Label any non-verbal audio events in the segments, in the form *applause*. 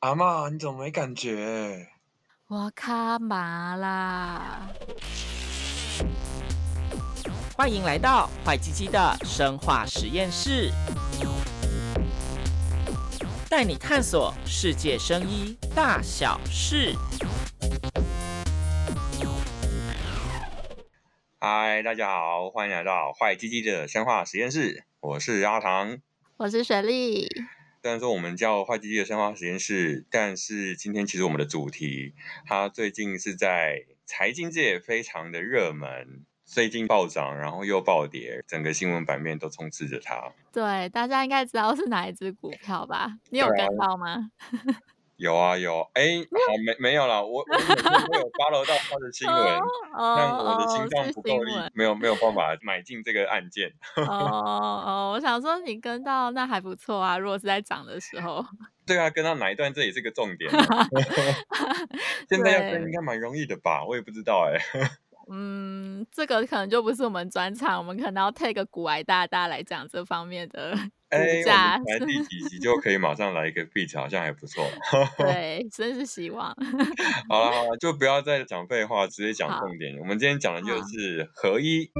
阿妈，你怎么没感觉？我卡麻啦！欢迎来到坏鸡鸡的生化实验室，带你探索世界生医大小事。嗨，大家好，欢迎来到坏鸡鸡的生化实验室，我是阿唐，我是雪莉。虽然说我们叫坏机器的生化实验室，但是今天其实我们的主题，它最近是在财经界非常的热门，最近暴涨，然后又暴跌，整个新闻版面都充斥着它。对，大家应该知道是哪一只股票吧？你有跟到吗？有啊有，哎，好没没有了，我我每天都有 *laughs* follow 到他的新闻，但我的心脏不够力，没有没有办法买进这个案件。哦哦，我想说你跟到那还不错啊，如果是在涨的时候。*laughs* 对啊，跟到哪一段这也是个重点。*laughs* 现在要跟应该蛮容易的吧？我也不知道哎。嗯，这个可能就不是我们专场，我们可能要 take 个股癌大大来讲这方面的股价。来第几集就可以马上来一个 beat，好像还不错。*laughs* *laughs* 对，真是希望。好了好了，就不要再讲废话，直接讲重点。我们今天讲的就是合一。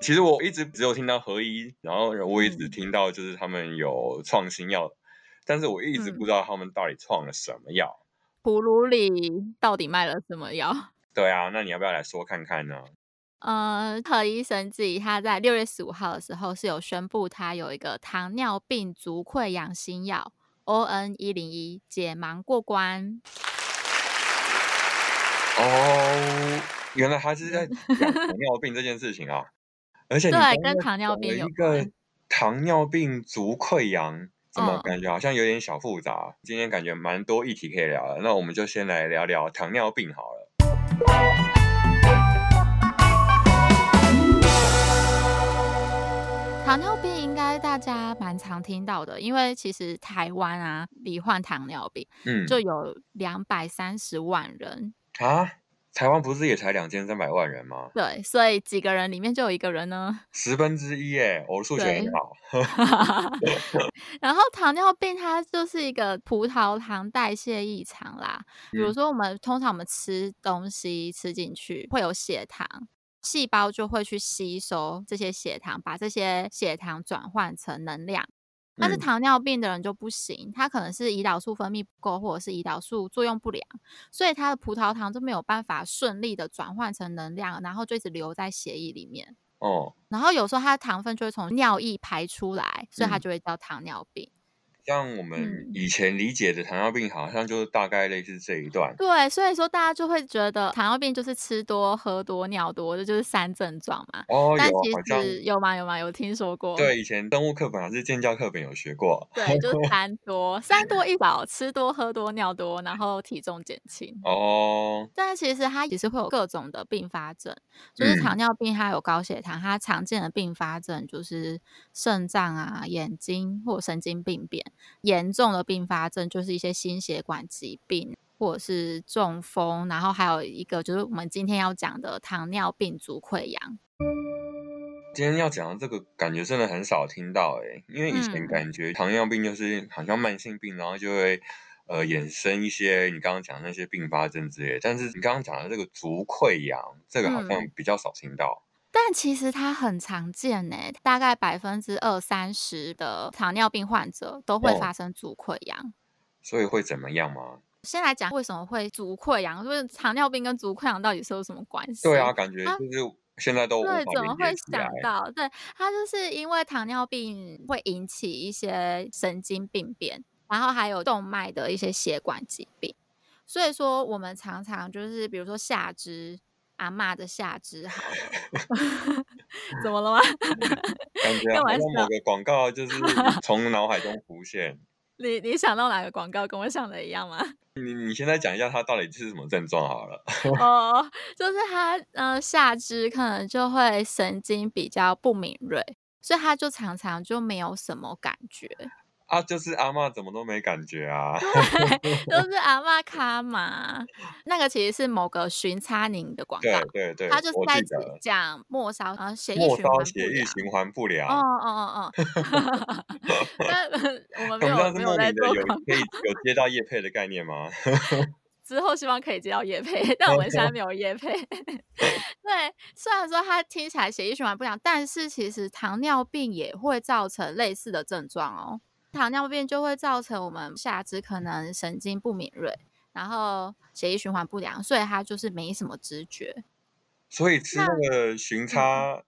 其实我一直只有听到合一，然后我一直听到就是他们有创新药，但是我一直不知道他们到底创了什么药。葫芦里到底卖了什么药？对啊，那你要不要来说看看呢？呃，何医生自己他在六月十五号的时候是有宣布，他有一个糖尿病足溃疡新药 ON 一零一解盲过关。哦，原来他是在 *laughs* 讲糖尿病这件事情啊！而且对，跟糖尿病有一个。糖尿病足溃疡怎么感觉好像有点小复杂？嗯、今天感觉蛮多议题可以聊的，那我们就先来聊聊糖尿病好了。糖尿病应该大家蛮常听到的，因为其实台湾啊，罹患糖尿病，嗯，就有两百三十万人啊。台湾不是也才两千三百万人吗？对，所以几个人里面就有一个人呢，*laughs* 十分之一耶，我的数学很好。*laughs* 然后糖尿病它就是一个葡萄糖代谢异常啦，比如说我们通常我们吃东西吃进去会有血糖，细胞就会去吸收这些血糖，把这些血糖转换成能量。但是糖尿病的人就不行，他可能是胰岛素分泌不够，或者是胰岛素作用不良，所以他的葡萄糖就没有办法顺利的转换成能量，然后就一直留在血液里面。哦，然后有时候他的糖分就会从尿液排出来，所以他就会叫糖尿病。像我们以前理解的糖尿病，好像就是大概类似这一段。对，所以说大家就会觉得糖尿病就是吃多、喝多、尿多，这就是三症状嘛。哦，但其实有吗？有吗？有听说过？对，以前生物课本还是建教课本有学过。*laughs* 对，就是三多，三多一少，吃多、喝多、尿多，然后体重减轻。哦。但其实它也是会有各种的并发症，就是糖尿病它有高血糖，它常见的并发症就是肾脏啊、眼睛或神经病变。严重的并发症就是一些心血管疾病，或者是中风，然后还有一个就是我们今天要讲的糖尿病足溃疡。今天要讲的这个感觉真的很少听到诶，因为以前感觉糖尿病就是好像慢性病，然后就会呃衍生一些你刚刚讲的那些并发症之类，但是你刚刚讲的这个足溃疡，这个好像比较少听到。但其实它很常见呢，大概百分之二三十的糖尿病患者都会发生足溃疡。哦，所以会怎么样吗？先来讲为什么会足溃疡，就是糖尿病跟足溃疡到底是有什么关系？对啊，感觉就是现在都对，怎么会想到？对，它就是因为糖尿病会引起一些神经病变，然后还有动脉的一些血管疾病，所以说我们常常就是比如说下肢。阿妈的下肢好了，*laughs* 怎么了吗？*laughs* 感觉好像某个广告就是 *laughs* 从脑海中浮现。你你想到哪个广告？跟我想的一样吗？你你现在讲一下它到底是什么症状好了。哦，就是它呃下肢可能就会神经比较不敏锐，所以他就常常就没有什么感觉。啊，就是阿嬷怎么都没感觉啊？*laughs* 对，都是阿嬷卡嘛。那个其实是某个巡差宁的广告，对对对，他就是在讲末梢啊血液循环血液循环不良。哦哦哦哦。*laughs* 那 *laughs* 我们没有没有在做有可以有接到叶配的概念吗？之后希望可以接到叶配，但我们现在没有叶配。对，虽然说它听起来血液循环不良，但是其实糖尿病也会造成类似的症状哦。糖尿病就会造成我们下肢可能神经不敏锐，然后血液循环不良，所以它就是没什么知觉。所以吃那个巡差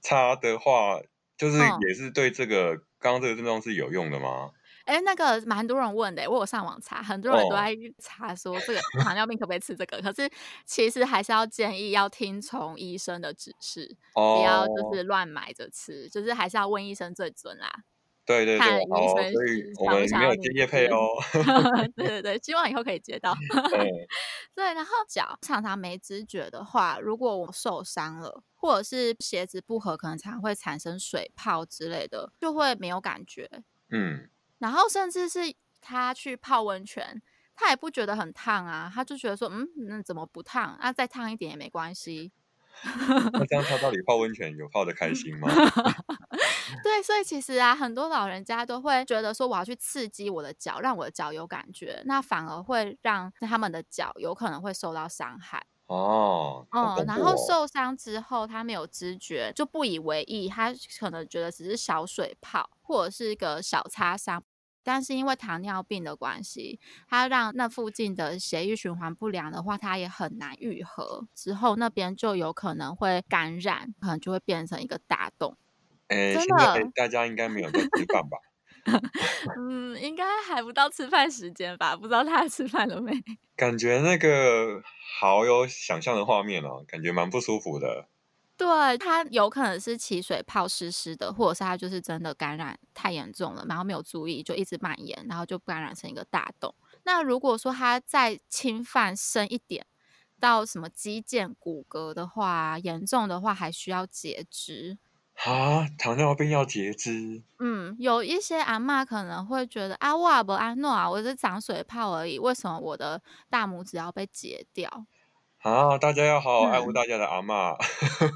差的话，嗯、就是也是对这个刚刚这个症状是有用的吗？哎，那个蛮多人问的，我有上网查，很多人都在查说这个糖尿病可不可以吃这个，可是其实还是要建议要听从医生的指示，哦、不要就是乱买着吃，就是还是要问医生最准啦。对对对，所以我们没有接业配哦。*laughs* 对对对，希望以后可以接到。*laughs* 对，对，然后脚常常没知觉的话，如果我受伤了，或者是鞋子不合，可能常会产生水泡之类的，就会没有感觉。嗯，然后甚至是他去泡温泉，他也不觉得很烫啊，他就觉得说，嗯，那怎么不烫？那再烫一点也没关系。那这样他到底泡温泉有泡的开心吗？*laughs* 对，所以其实啊，很多老人家都会觉得说，我要去刺激我的脚，让我的脚有感觉，那反而会让他们的脚有可能会受到伤害。哦，哦，嗯，然后受伤之后，他没有知觉，就不以为意，他可能觉得只是小水泡或者是一个小擦伤。但是因为糖尿病的关系，他让那附近的血液循环不良的话，它也很难愈合，之后那边就有可能会感染，可能就会变成一个大洞。哎，现在，大家应该没有在吃饭吧？*laughs* 嗯，应该还不到吃饭时间吧？不知道他吃饭了没？*laughs* 感觉那个好有想象的画面哦，感觉蛮不舒服的。对，它有可能是起水泡湿湿的，或者是它就是真的感染太严重了，然后没有注意就一直蔓延，然后就感染成一个大洞。那如果说它再侵犯深一点到什么肌腱骨骼的话，严重的话还需要截肢。啊，糖尿病要截肢？嗯，有一些阿嬷可能会觉得啊，我不安诺啊，我是长水泡而已，为什么我的大拇指要被截掉？啊！大家要好好爱护大家的阿嬷。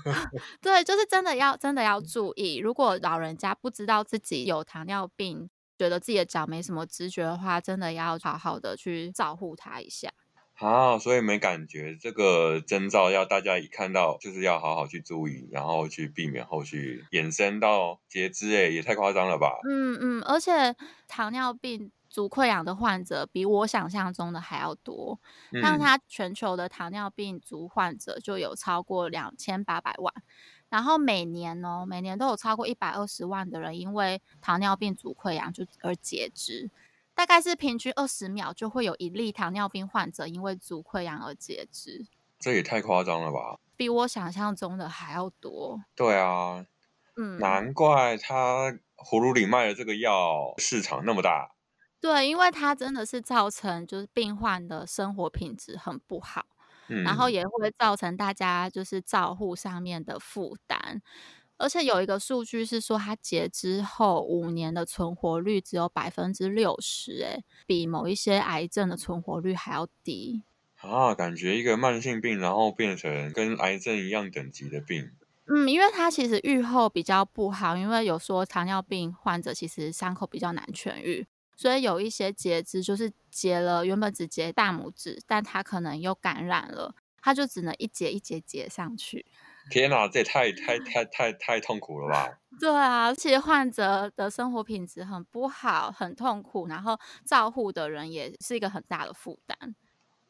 嗯、*laughs* 对，就是真的要真的要注意。如果老人家不知道自己有糖尿病，觉得自己的脚没什么知觉的话，真的要好好的去照顾他一下。啊，所以没感觉这个征兆，要大家一看到就是要好好去注意，然后去避免后续衍生到截肢。哎，也太夸张了吧？嗯嗯，而且糖尿病。足溃疡的患者比我想象中的还要多，像他全球的糖尿病足患者就有超过两千八百万，然后每年哦，每年都有超过一百二十万的人因为糖尿病足溃疡就而截肢，大概是平均二十秒就会有一例糖尿病患者因为足溃疡而截肢，这也太夸张了吧？比我想象中的还要多。对啊，嗯，难怪他葫芦里卖的这个药市场那么大。对，因为它真的是造成就是病患的生活品质很不好，嗯，然后也会造成大家就是照护上面的负担，而且有一个数据是说，它截肢后五年的存活率只有百分之六十，哎，比某一些癌症的存活率还要低啊！感觉一个慢性病，然后变成跟癌症一样等级的病，嗯，因为它其实愈后比较不好，因为有说糖尿病患者其实伤口比较难痊愈。所以有一些截肢就是截了，原本只截大拇指，但他可能又感染了，他就只能一节一节截上去。天哪，这也太太太太太痛苦了吧？对啊，其实患者的生活品质很不好，很痛苦，然后照护的人也是一个很大的负担。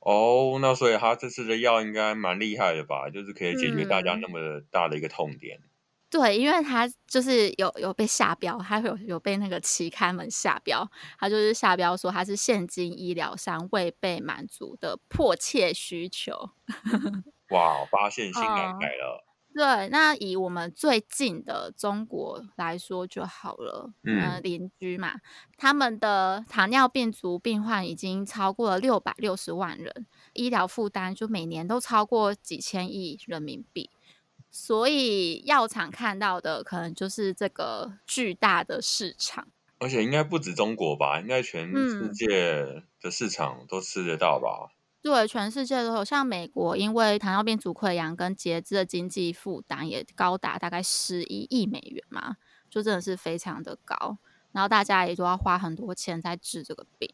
哦，那所以他这次的药应该蛮厉害的吧？就是可以解决大家那么大的一个痛点。嗯对，因为他就是有有被下标，他有有被那个期刊们下标，他就是下标说他是现今医疗上未被满足的迫切需求。哇，发现新南改了。对，那以我们最近的中国来说就好了，嗯，呃、邻居嘛，他们的糖尿病足病患已经超过了六百六十万人，医疗负担就每年都超过几千亿人民币。所以药厂看到的可能就是这个巨大的市场，而且应该不止中国吧？应该全世界的市场都吃得到吧？嗯、对，全世界都有。像美国，因为糖尿病足溃疡跟截肢的经济负担也高达大概十一亿美元嘛，就真的是非常的高。然后大家也都要花很多钱在治这个病，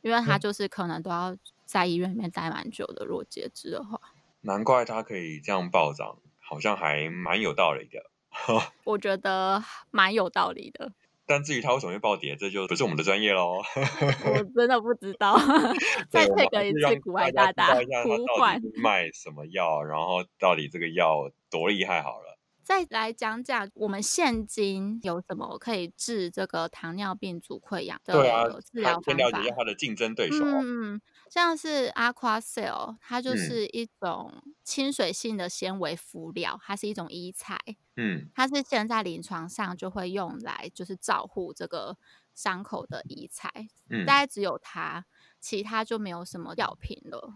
因为他就是可能都要在医院里面待蛮久的。如果截肢的话，难怪他可以这样暴涨，好像还蛮有道理的。*laughs* 我觉得蛮有道理的。但至于它为什么会暴跌，这就不是我们的专业喽。*laughs* 我真的不知道。*laughs* 再配个一次古外大大古管，卖什么药，然后到底这个药多厉害？好了。再来讲讲我们现今有什么可以治这个糖尿病足溃疡的治疗方法？先了解一下它的竞争对手。嗯，像是 Aquacel，它就是一种亲水性的纤维敷料，它是一种医材。嗯，它是现在临床上就会用来就是照护这个伤口的医材。嗯，大概只有它，其他就没有什么药品了。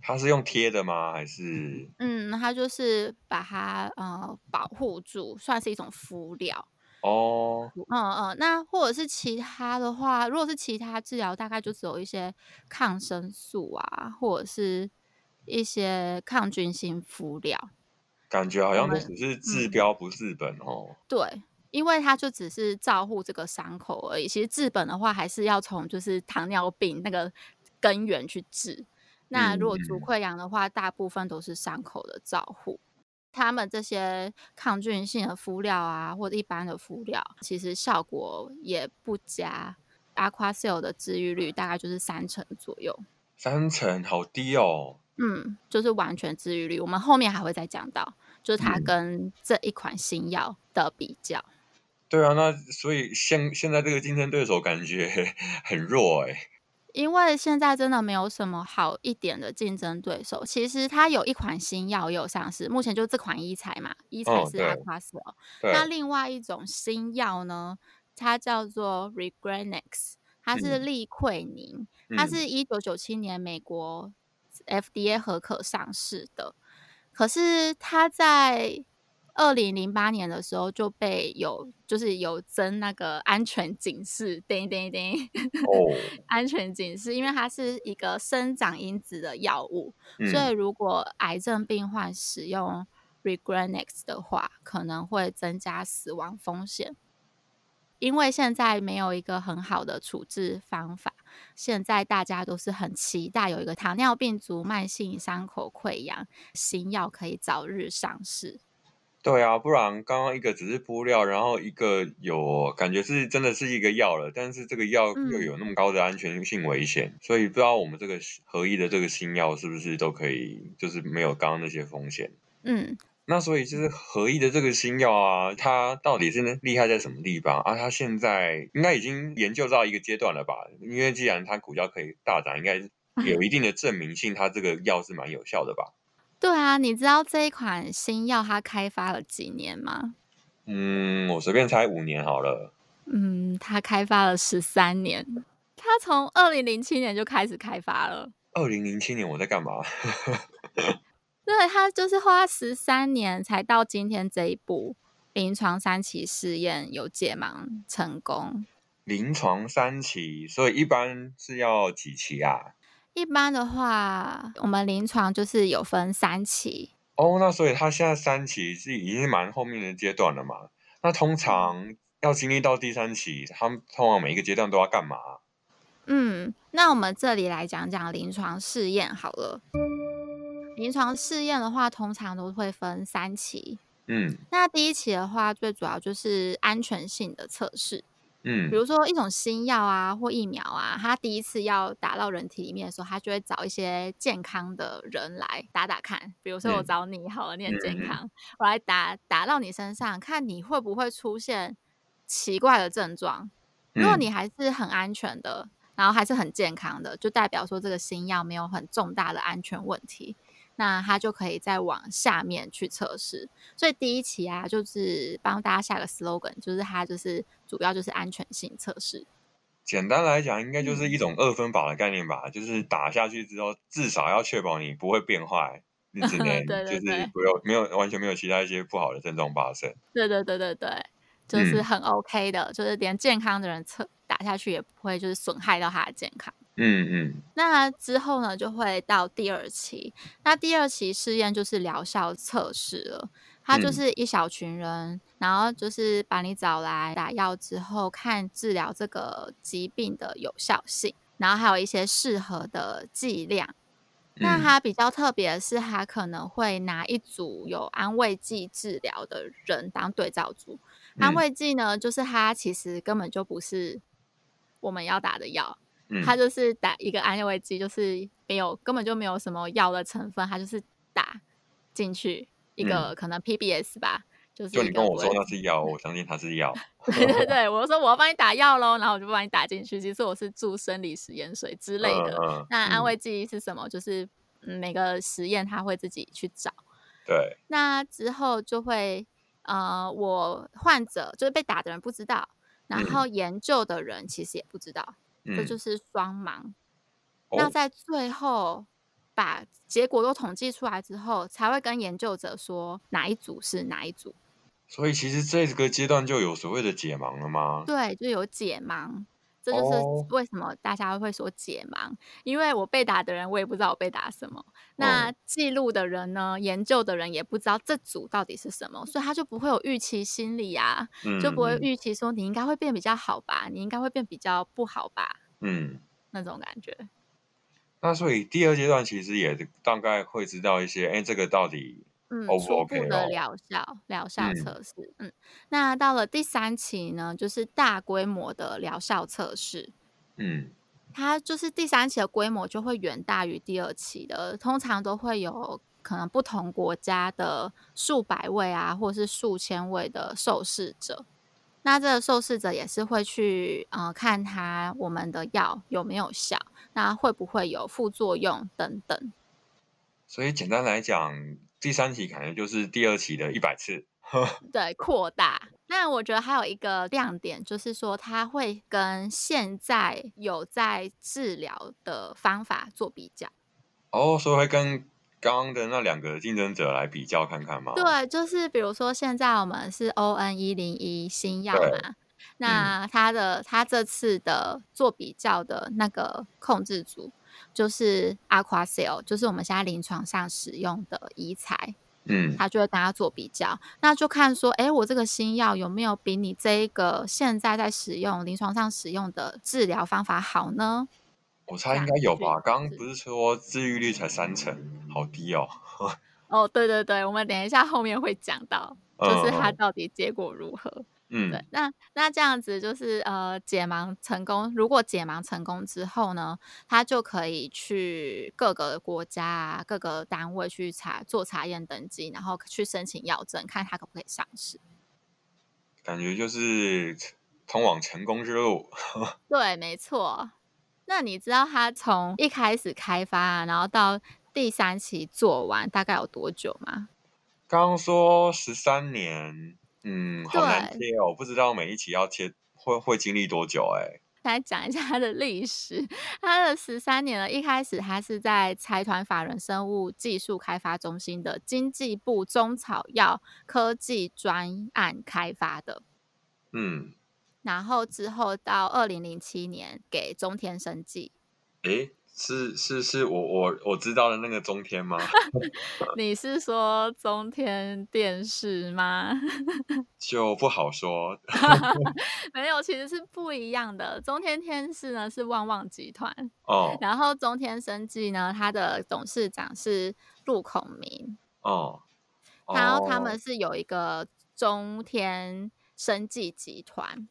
它是用贴的吗？还是？嗯，它就是把它呃保护住，算是一种敷料哦。嗯嗯，那或者是其他的话，如果是其他治疗，大概就只有一些抗生素啊，或者是一些抗菌性敷料。感觉好像都只是治标不治本哦。嗯。对，因为它就只是照护这个伤口而已。其实治本的话，还是要从就是糖尿病那个根源去治。那如果足溃疡的话，大部分都是伤口的照护。他们这些抗菌性的敷料啊，或者一般的敷料，其实效果也不佳。Aquacel 的治愈率大概就是三成左右，三成好低哦。嗯，就是完全治愈率。我们后面还会再讲到，就是它跟这一款新药的比较。嗯。对啊，那所以现现在这个竞争对手感觉 *laughs* 很弱哎。因为现在真的没有什么好一点的竞争对手。其实它有一款新药也有上市，目前就这款医材嘛，医材是 Aquacel。那另外一种新药呢，它叫做 Regrenex，它是利喹宁，嗯、它是一九九七年美国 FDA 核可上市的，可是它在。二零零八年的时候就被有就是有增那个安全警示，叮叮叮，哦，*laughs* 安全警示，因为它是一个生长因子的药物，嗯、所以如果癌症病患使用 Regrenex 的话，可能会增加死亡风险。因为现在没有一个很好的处置方法，现在大家都是很期待有一个糖尿病足慢性伤口溃疡新药可以早日上市。对啊，不然刚刚一个只是敷料，然后一个有感觉是真的是一个药了，但是这个药又有那么高的安全性危险，嗯、所以不知道我们这个合一的这个新药是不是都可以，就是没有刚刚那些风险。嗯，那所以就是合一的这个新药啊，它到底是厉害在什么地方啊？它现在应该已经研究到一个阶段了吧？因为既然它股价可以大涨，应该 *laughs* 有一定的证明性，它这个药是蛮有效的吧？对啊，你知道这一款新药它开发了几年吗？嗯，我随便猜五年好了。嗯，它开发了十三年，它从二零零七年就开始开发了。二零零七年我在干嘛？*laughs* 对，它就是花十三年才到今天这一步，临床三期试验有解盲成功。临床三期，所以一般是要几期啊？一般的话，我们临床就是有分三期哦。那所以他现在三期是已经蛮后面的阶段了嘛？那通常要经历到第三期，他们通常每一个阶段都要干嘛？嗯，那我们这里来讲讲临床试验好了。临床试验的话，通常都会分三期。嗯，那第一期的话，最主要就是安全性的测试。嗯，比如说一种新药啊或疫苗啊，它第一次要打到人体里面的时候，它就会找一些健康的人来打打看。比如说我找你好了，你很健康，我来打打到你身上，看你会不会出现奇怪的症状。如果你还是很安全的，然后还是很健康的，就代表说这个新药没有很重大的安全问题。那它就可以再往下面去测试，所以第一期啊，就是帮大家下个 slogan，就是它就是主要就是安全性测试。简单来讲，应该就是一种二分法的概念吧，嗯、就是打下去之后，至少要确保你不会变坏，你只 *laughs* 能就是不用没有完全没有其他一些不好的症状发生。对对对对对。就是很 OK 的，嗯、就是连健康的人测打下去也不会就是损害到他的健康。嗯嗯。那之后呢，就会到第二期。那第二期试验就是疗效测试了。它就是一小群人，嗯、然后就是把你找来打药之后，看治疗这个疾病的有效性，然后还有一些适合的剂量。嗯、那它比较特别的是，它可能会拿一组有安慰剂治疗的人当对照组。嗯、安慰剂呢，就是它其实根本就不是我们要打的药，嗯、它就是打一个安慰剂，就是没有根本就没有什么药的成分，它就是打进去。一个可能 PBS 吧，嗯、就是就你跟我说那是药，我相信它是药。*laughs* 对对对，我说我要帮你打药喽，然后我就帮你打进去。其实我是注生理食盐水之类的。嗯嗯、那安慰剂是什么？就是每个实验他会自己去找。对。那之后就会呃，我患者就是被打的人不知道，然后研究的人其实也不知道，嗯、这就是双盲。嗯、那在最后。把结果都统计出来之后，才会跟研究者说哪一组是哪一组。所以其实这个阶段就有所谓的解盲了吗？对，就有解盲。这就是为什么大家会说解盲，哦、因为我被打的人，我也不知道我被打什么。那记录的人呢？哦、研究的人也不知道这组到底是什么，所以他就不会有预期心理啊，嗯、就不会预期说你应该会变比较好吧，你应该会变比较不好吧，嗯，那种感觉。那所以第二阶段其实也大概会知道一些，哎，这个到底 OK 初步的疗效疗效测试，嗯，嗯，那到了第三期呢，就是大规模的疗效测试，嗯，它就是第三期的规模就会远大于第二期的，通常都会有可能不同国家的数百位啊，或是数千位的受试者。那这个受试者也是会去呃看他我们的药有没有效，那会不会有副作用等等。所以简单来讲，第三期可能就是第二期的一百次。*laughs* 对，扩大。那我觉得还有一个亮点就是说，它会跟现在有在治疗的方法做比较。哦，所以会跟。刚刚的那两个竞争者来比较看看吗？对，就是比如说现在我们是 ON 一零一新药嘛，那它的它这次的做比较的那个控制组就是 Aquacell，就是我们现在临床上使用的医材，嗯，他就会跟他做比较，那就看说，哎，我这个新药有没有比你这一个现在在使用临床上使用的治疗方法好呢？我猜应该有吧，刚刚不是说治愈率才三成，好低哦。*laughs* 哦，对对对，我们等一下后面会讲到，就是它到底结果如何。嗯，对，那那这样子就是呃解盲成功，如果解盲成功之后呢，他就可以去各个国家啊、各个单位去查做查验登记，然后去申请药证，看他可不可以上市。感觉就是通往成功之路。*laughs* 对，没错。那你知道他从一开始开发啊，然后到第三期做完大概有多久吗？刚刚说十三年，嗯，好难切哦，对不知道每一期要切会会经历多久哎。*laughs* 来讲一下它的历史，它的十三年了，一开始它是在财团法人生物技术开发中心的经济部中草药科技专案开发的，嗯。然后之后到二零零七年给中天生技，诶，是是是我我我知道的那个中天吗？*laughs* 你是说中天电视吗？*laughs* 就不好说，*laughs* 没有，其实是不一样的。中天天视呢是旺旺集团哦，然后中天生技呢，它的董事长是陆孔明哦，然后他们是有一个中天生技集团。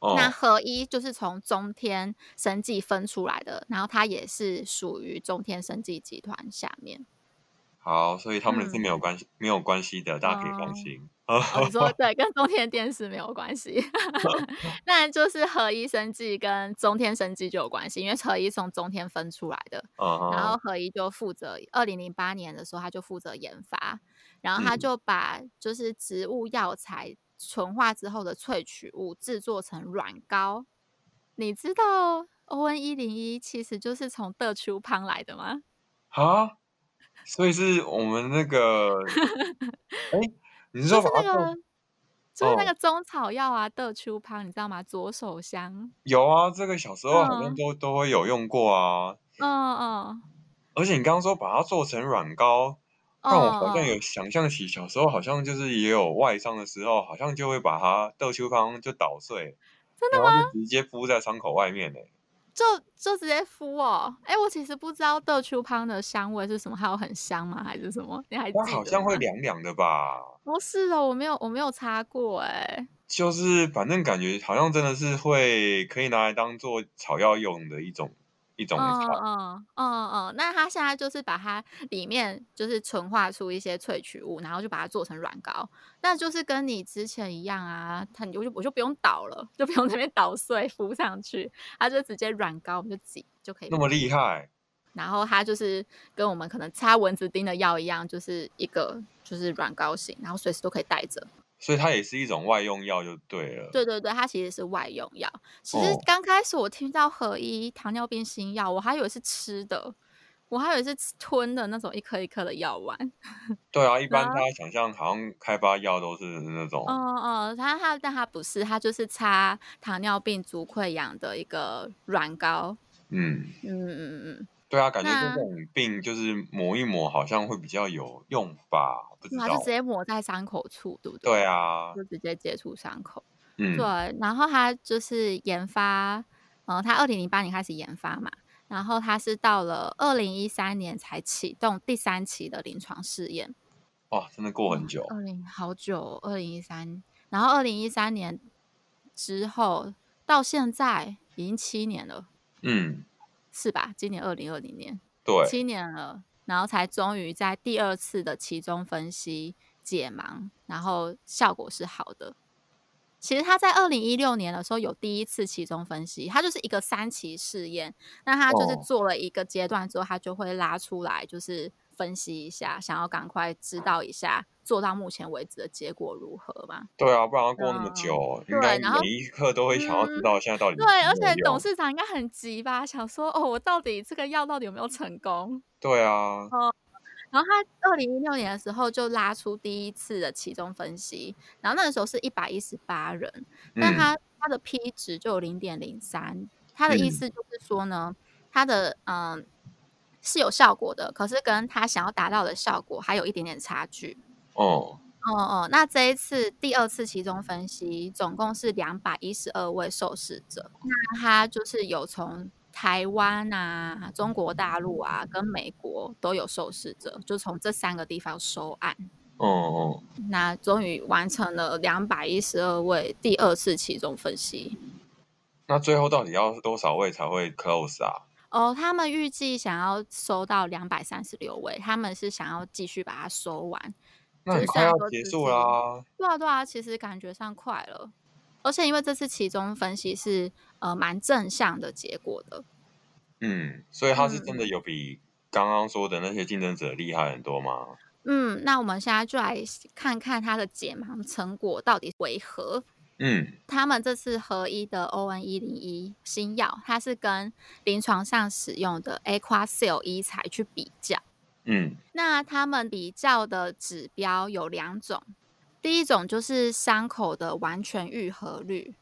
Oh. 那合一就是从中天生技分出来的，然后它也是属于中天生技集团下面。好，所以他们是没有关系，嗯、没有关系的，大家可以放心。哦，你说 *laughs* 对，跟中天电视没有关系，*laughs* 那就是合一生技跟中天生技就有关系，因为合一从中天分出来的，uh huh. 然后合一就负责二零零八年的时候，他就负责研发，然后他就把就是植物药材。纯化之后的萃取物制作成软膏，你知道 ON 一零一其实就是从德丘胖来的吗？啊，所以是我们那个，哎、欸，你是说就是那个就是那个中草药啊，德秋芳，你知道吗？左手香有啊，这个小时候好像都、嗯、都会有用过啊。嗯嗯。而且你刚刚说把它做成软膏，让我好像有想象起小时候好像就是也有外伤的时候，好像就会把它豆秋方就捣碎，真的吗？然后就直接敷在伤口外面呢。就就直接敷哦，哎，我其实不知道豆秋汤的香味是什么，还有很香吗？还是什么？你还记得？好像会凉凉的吧？不是哦，我没有，我没有擦过哎。就是反正感觉好像真的是会可以拿来当做草药用的一种。一种嗯嗯嗯嗯，那他现在就是把它里面就是纯化出一些萃取物，然后就把它做成软膏，那就是跟你之前一样啊，它我就我就不用捣了，就不用那边捣碎敷上去，它就直接软膏，我们就挤就可以。那么厉害。然后它就是跟我们可能擦蚊子叮的药一样，就是一个就是软膏型，然后随时都可以带着。所以它也是一种外用药就对了。对对对，它其实是外用药。其实刚开始我听到合一糖尿病新药，我还以为是吃的，我还以为是吞的那种一颗一颗的药丸。*laughs* 对啊，一般大家想象好像开发药都是那种。嗯嗯，它它但它不是，它就是擦糖尿病足溃疡的一个软膏。嗯嗯嗯嗯。对啊，感觉这种病就是抹一抹，好像会比较有用吧？不知道。就直接抹在伤口处，对不对？对啊，就直接接触伤口。嗯，对。然后他就是研发，嗯，他二零零八年开始研发嘛，然后他是到了二零一三年才启动第三期的临床试验。哇，真的过很久。二零好久，二零一三，然后二零一三年之后到现在已经七年了。嗯。是吧？今年二零二零年，对，七年了，然后才终于在第二次的期中分析解盲，然后效果是好的。其实他在二零一六年的时候有第一次期中分析，他就是一个三期试验，那他就是做了一个阶段之后，他就会拉出来，就是分析一下，想要赶快知道一下。做到目前为止的结果如何嘛？对啊，不然要过那么久，嗯、应该每一刻都会想要知道现在到底、嗯。对，而且董事长应该很急吧？想说哦，我到底这个药到底有没有成功？对啊。嗯、然后他二零一六年的时候就拉出第一次的期中分析，然后那个时候是一百一十八人，但他他的 P 值就有零点零三，他的意思就是说呢，他的嗯是有效果的，可是跟他想要达到的效果还有一点点差距。哦，哦哦，那这一次第二次期中分析，总共是两百一十二位受试者。那他就是有从台湾啊、中国大陆啊跟美国都有受试者，就从这三个地方收案。哦哦，那终于完成了两百一十二位第二次期中分析。那最后到底要多少位才会 close 啊？哦，他们预计想要收到两百三十六位，他们是想要继续把它收完。那很快要结束啦！对啊，对啊，其实感觉上快了，而且因为这次其中分析是呃蛮正向的结果的，嗯，所以他是真的有比刚刚说的那些竞争者厉害很多吗？嗯，那我们现在就来看看他的解盲成果到底为何。嗯，他们这次合一的 ON 一零一新药，它是跟临床上使用的 Aquacel 医材去比较。嗯，那他们比较的指标有两种，第一种就是伤口的完全愈合率，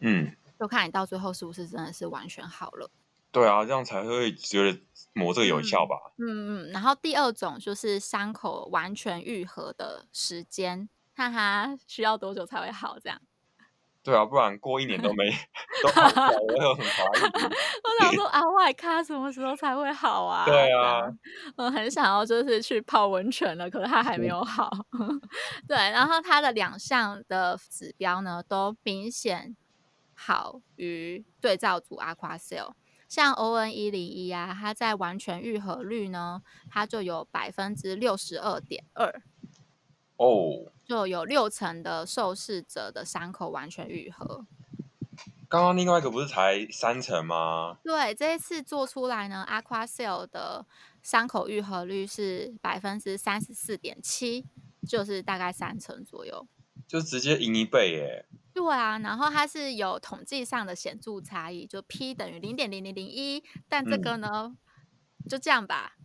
嗯，就看你到最后是不是真的是完全好了。对啊，这样才会觉得磨这个有效吧。嗯嗯，然后第二种就是伤口完全愈合的时间，看它需要多久才会好，这样。对啊，不然过一年都没 *laughs* 都好不了，我有很怀疑。*laughs* 我想说啊，外卡什么时候才会好啊？对啊，我很想要就是去泡温泉了，可是它还没有好。*laughs* 对，然后它的两项的指标呢，都明显好于对照组 Aquacel。像 ON 一零一啊，它在完全愈合率呢，它就有百分之六十二点二。哦。就有六成的受试者的伤口完全愈合。刚刚另外一个不是才三成吗？对，这一次做出来呢，Aquacel 的伤口愈合率是百分之三十四点七，就是大概三成左右，就直接赢一倍耶。对啊，然后它是有统计上的显著差异，就 P 等于零点零零零一，但这个呢，嗯、就这样吧。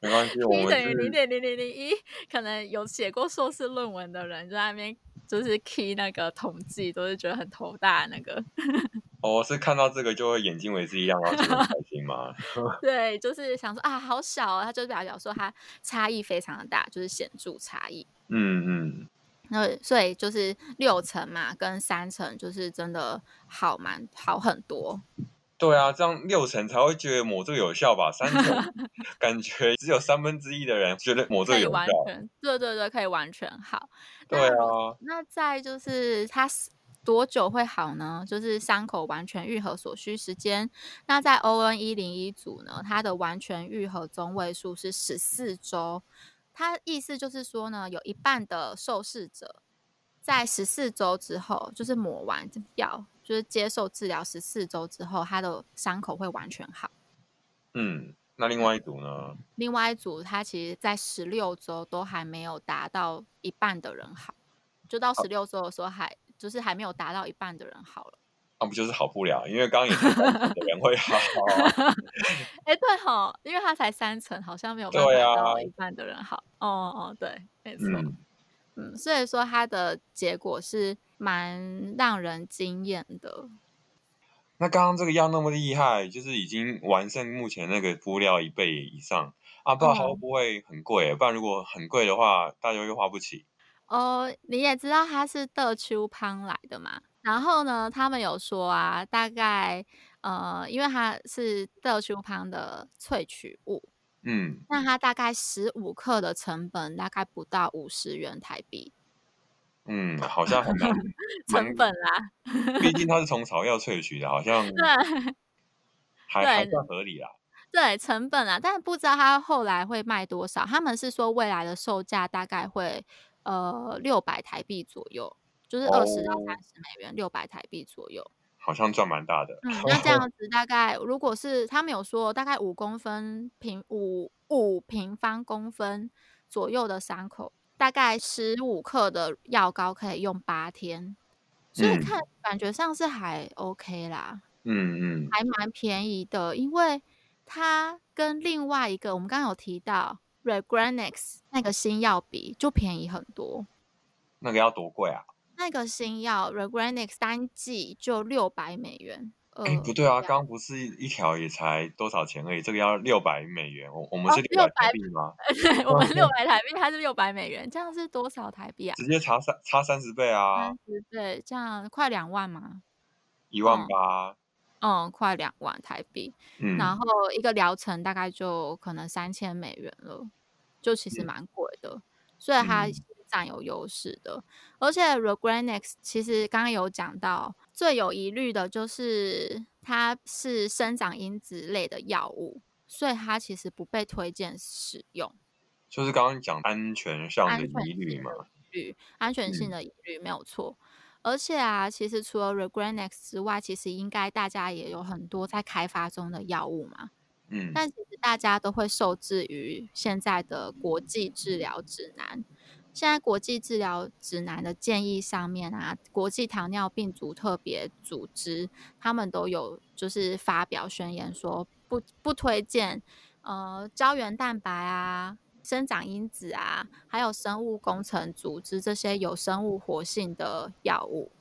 没关系，我们等于零点零零零一，可能有写过硕士论文的人就在那边就是 key 那个统计，都是觉得很头大那个。*laughs* 哦，是看到这个就会眼睛为之一亮，然后就很开心吗？*laughs* 对，就是想说啊，好小哦，他就表表说他差异非常的大，就是显著差异。嗯嗯。那所以就是六成嘛，跟三成就是真的好蛮好很多。对啊，这样六成才会觉得抹这个有效吧？三成 *laughs* 感觉只有三分之一的人觉得抹这个有效。完全，对对对，可以完全好。对啊。那再就是它多久会好呢？就是伤口完全愈合所需时间。那在 ON 一零一组呢，它的完全愈合中位数是十四周。它意思就是说呢，有一半的受试者在十四周之后，就是抹完药。就是接受治疗十四周之后，他的伤口会完全好。嗯，那另外一组呢？另外一组，他其实在十六周都还没有达到一半的人好，就到十六周的时候还，啊、就是还没有达到一半的人好了。那、啊、不就是好不了？因为刚刚也说的人会好。*laughs* 哎、欸，对哈，因为他才三成，好像没有办法达到一半的人好。哦哦，对，没错。嗯嗯，所以说它的结果是蛮让人惊艳的。那刚刚这个药那么厉害，就是已经完胜目前那个敷料一倍以上啊！不知道它会不会很贵？不然如果很贵的话，大家又花不起。哦，你也知道它是德丘邦来的嘛？然后呢，他们有说啊，大概呃，因为它是德丘邦的萃取物。嗯，那它大概十五克的成本大概不到五十元台币。嗯，好像很难 *laughs* 成本啦，毕竟它是从草药萃取的，好像对，还还算合理啦。对，成本啊，但不知道它后来会卖多少。他们是说未来的售价大概会呃六百台币左右，就是二十到三十美元，六百台币左右。好像赚蛮大的。嗯，那这样子大概，如果是他们有说大概五公分平五五平方公分左右的伤口，大概十五克的药膏可以用八天，所以看感觉上是还 OK 啦。嗯嗯，还蛮便宜的，因为它跟另外一个我们刚刚有提到 Regranex 那个新药比就便宜很多。那个要多贵啊？那个新药 Regranex 单剂就六百美元。哎、欸，不对啊，刚不是一条也才多少钱而已，这个要六百美元。我我们是六百台币吗？*laughs* 对，我们六百台币，它是六百美元，这样是多少台币啊？直接差三差三十倍啊！三十倍，这样快两万吗？一万八。嗯，快两万台币。嗯。然后一个疗程大概就可能三千美元了，就其实蛮贵的，嗯、所以它。占有优势的，而且 Regranex 其实刚刚有讲到，最有疑虑的就是它是生长因子类的药物，所以它其实不被推荐使用。就是刚刚讲安全上的疑虑嘛？虑安全性的疑虑、嗯、没有错。而且啊，其实除了 Regranex 之外，其实应该大家也有很多在开发中的药物嘛。嗯，但其实大家都会受制于现在的国际治疗指南。现在国际治疗指南的建议上面啊，国际糖尿病足特别组织他们都有就是发表宣言说不不推荐呃胶原蛋白啊、生长因子啊，还有生物工程组织这些有生物活性的药物，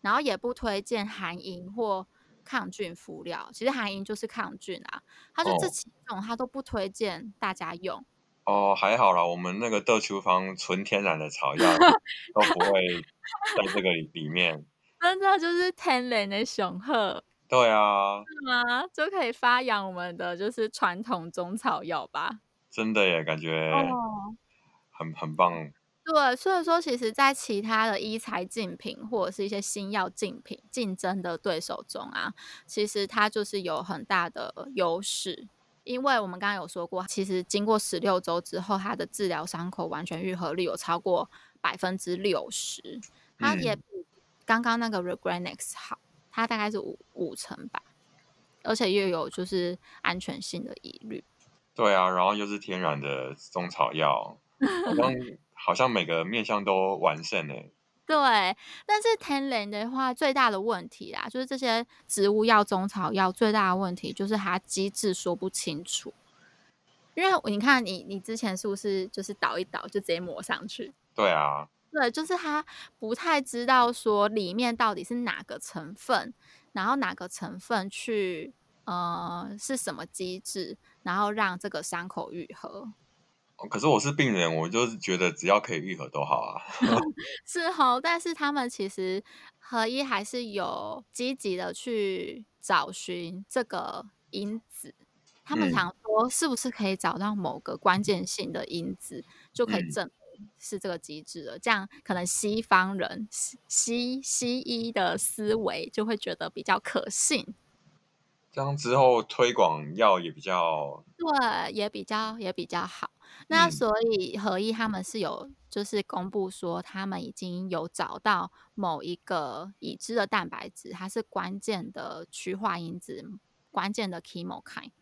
然后也不推荐含银或抗菌敷料。其实含银就是抗菌啊，他就这几种他都不推荐大家用。哦，还好啦，我们那个豆球房纯天然的草药 *laughs* 都不会在这个里面。*laughs* 真的就是天然的雄鹤。对啊。是吗？就可以发扬我们的就是传统中草药吧。真的耶，感觉很、哦、很棒。对，所以说，其实，在其他的医材竞品或者是一些新药竞品竞争的对手中啊，其实它就是有很大的优势。因为我们刚刚有说过，其实经过十六周之后，它的治疗伤口完全愈合率有超过百分之六十，它也比刚刚那个 Regranex 好，它大概是五五成吧，而且又有就是安全性的疑虑。对啊，然后又是天然的中草药，好像 *laughs* 好像每个面向都完胜诶。对，但是天然的话，最大的问题啦，就是这些植物药、中草药最大的问题就是它机制说不清楚。因为你看你，你你之前是不是就是倒一倒就直接抹上去？对啊，对，就是他不太知道说里面到底是哪个成分，然后哪个成分去呃是什么机制，然后让这个伤口愈合。可是我是病人，我就是觉得只要可以愈合都好啊。*laughs* 是哦，但是他们其实合一还是有积极的去找寻这个因子。他们想说，是不是可以找到某个关键性的因子，嗯、就可以证明是这个机制了？这样可能西方人西西医的思维就会觉得比较可信。这样之后推广药也比较对，也比较也比较好。那所以合一他们是有就是公布说，他们已经有找到某一个已知的蛋白质，它是关键的趋化因子，关键的 chemokine。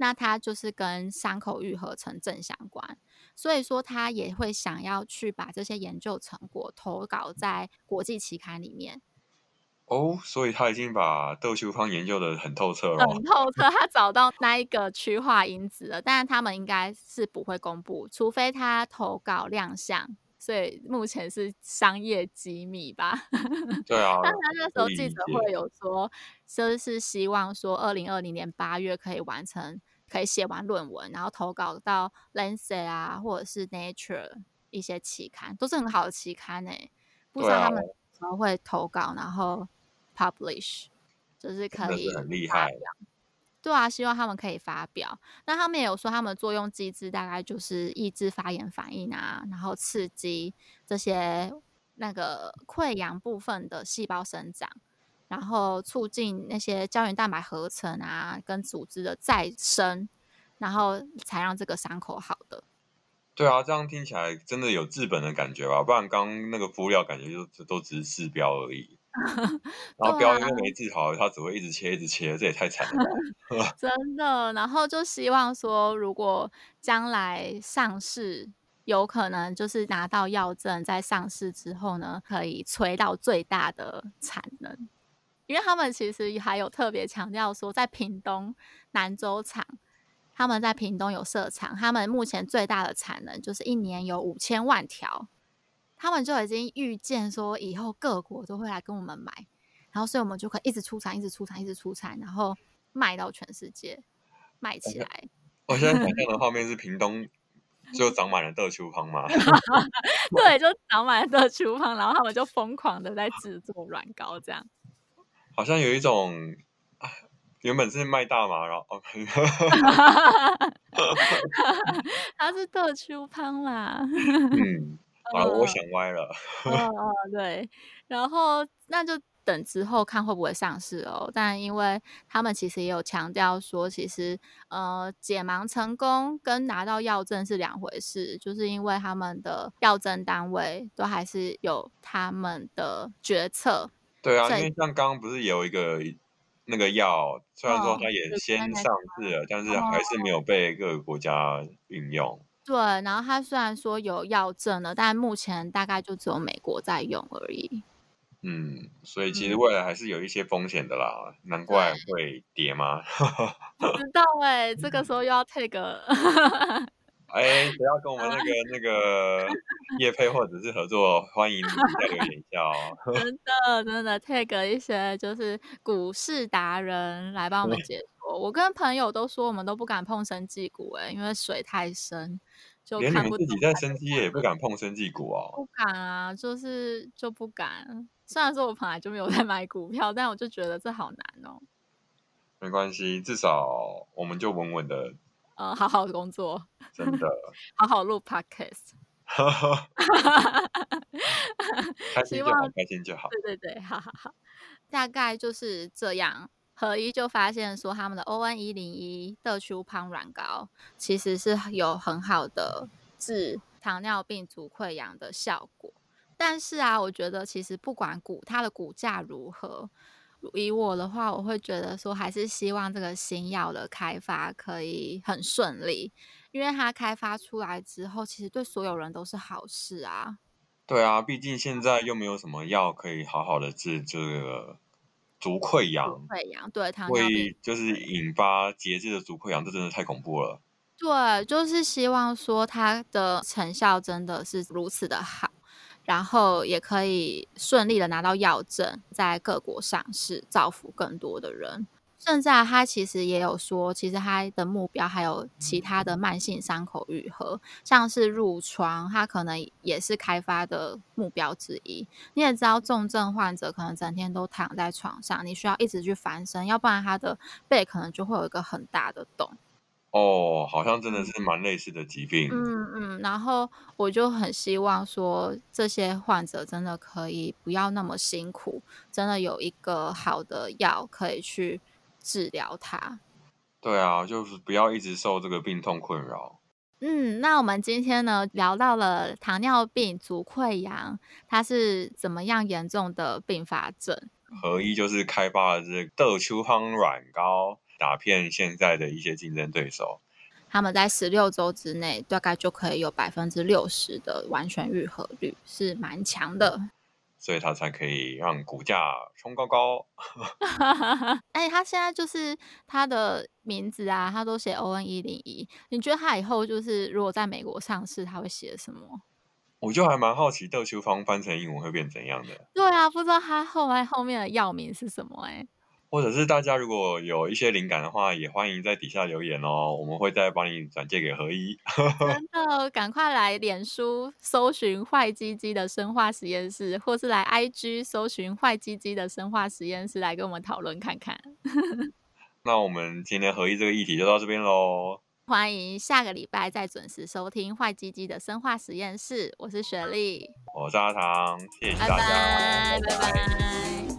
那它就是跟伤口愈合成正相关，所以说他也会想要去把这些研究成果投稿在国际期刊里面。哦，所以他已经把窦秋芳研究的很透彻了。很透彻，他找到那一个区化因子了，但是他们应该是不会公布，除非他投稿亮相，所以目前是商业机密吧。*laughs* 对啊。但他那时候记者会有说，就是希望说二零二零年八月可以完成，可以写完论文，然后投稿到 Lancet 啊，或者是 Nature 一些期刊，都是很好的期刊诶、欸。不知道他们怎么会投稿，然后。Publish 就是可以很厉害，对啊，希望他们可以发表。那他们也有说，他们作用机制大概就是抑制发炎反应啊，然后刺激这些那个溃疡部分的细胞生长，然后促进那些胶原蛋白合成啊，跟组织的再生，然后才让这个伤口好的。对啊，这样听起来真的有治本的感觉吧？不然刚那个敷料感觉就都只是治标而已。*laughs* 然后标因为没治好，他只会一直切，一直切，这也太惨了吧。*laughs* 真的，然后就希望说，如果将来上市，有可能就是拿到药证，在上市之后呢，可以催到最大的产能。因为他们其实还有特别强调说，在屏东南州厂，他们在屏东有设厂，他们目前最大的产能就是一年有五千万条。他们就已经预见说，以后各国都会来跟我们买，然后所以我们就可以一直出产，一直出产，一直出产，然后卖到全世界，卖起来。我现在想象的画面是屏东就长满了窦秋芳嘛？*laughs* 对，就长满了窦秋芳，然后他们就疯狂的在制作软膏，这样。好像有一种原本是卖大麻，然后 *laughs* *laughs* 他是窦秋芳啦。嗯。啊，我想歪了。嗯嗯，*laughs* 对，然后那就等之后看会不会上市哦。但因为他们其实也有强调说，其实呃解盲成功跟拿到药证是两回事，就是因为他们的药证单位都还是有他们的决策。对啊，因为像刚刚不是有一个那个药，虽然说它也先上市了，哦，但是还是没有被各个国家运用。对，然后它虽然说有药证了，但目前大概就只有美国在用而已。嗯，所以其实未来还是有一些风险的啦，嗯、难怪会跌吗？*laughs* 不知道哎、欸，这个时候又要 take。*laughs* 哎，不要跟我们那个那个 *laughs* 业配或者是合作，欢迎再留言一下哦。真的真的 take 一些就是股市达人来帮我们解说。我跟朋友都说，我们都不敢碰生技股哎，因为水太深。就连你们自己在生技业也不敢碰生技股哦？不敢啊，就是就不敢。虽然说我本来就没有在买股票，但我就觉得这好难哦。没关系，至少我们就稳稳的，呃，好好工作，真的，好好录 podcast，*laughs* 开心就好，开心就好。对对对，好好好，大概就是这样。合一就发现说，他们的 ON 一零一窦秋芳软膏其实是有很好的治糖尿病足溃疡的效果。但是啊，我觉得其实不管股它的股价如何，以我的话，我会觉得说，还是希望这个新药的开发可以很顺利，因为它开发出来之后，其实对所有人都是好事啊。对啊，毕竟现在又没有什么药可以好好的治这个。足溃疡，溃疡对，糖尿病会就是引发节制的足溃疡，这真的太恐怖了。对，就是希望说它的成效真的是如此的好，然后也可以顺利的拿到药证，在各国上市，造福更多的人。甚至他其实也有说，其实他的目标还有其他的慢性伤口愈合，像是褥疮，他可能也是开发的目标之一。你也知道，重症患者可能整天都躺在床上，你需要一直去翻身，要不然他的背可能就会有一个很大的洞。哦，好像真的是蛮类似的疾病。嗯嗯，然后我就很希望说，这些患者真的可以不要那么辛苦，真的有一个好的药可以去。治疗它，对啊，就是不要一直受这个病痛困扰。嗯，那我们今天呢，聊到了糖尿病足溃疡，它是怎么样严重的并发症？合一就是开发了这个豆秋芳软膏，打遍现在的一些竞争对手。他们在十六周之内，大概就可以有百分之六十的完全愈合率，是蛮强的。所以它才可以让股价冲高高。*laughs* 哎，他现在就是他的名字啊，他都写 ON 一零一。你觉得他以后就是如果在美国上市，他会写什么？我就还蛮好奇，豆秋芳翻成英文会变怎样的？对啊，不知道他后来后面的药名是什么？哎。或者是大家如果有一些灵感的话，也欢迎在底下留言哦，我们会再帮你转借给何一。真的，赶快来脸书搜寻坏鸡鸡的生化实验室，或是来 IG 搜寻坏鸡鸡的生化实验室来跟我们讨论看看。*laughs* 那我们今天合一这个议题就到这边喽，欢迎下个礼拜再准时收听坏鸡鸡的生化实验室。我是雪莉，我是阿唐，谢谢大家，拜拜。拜拜拜拜。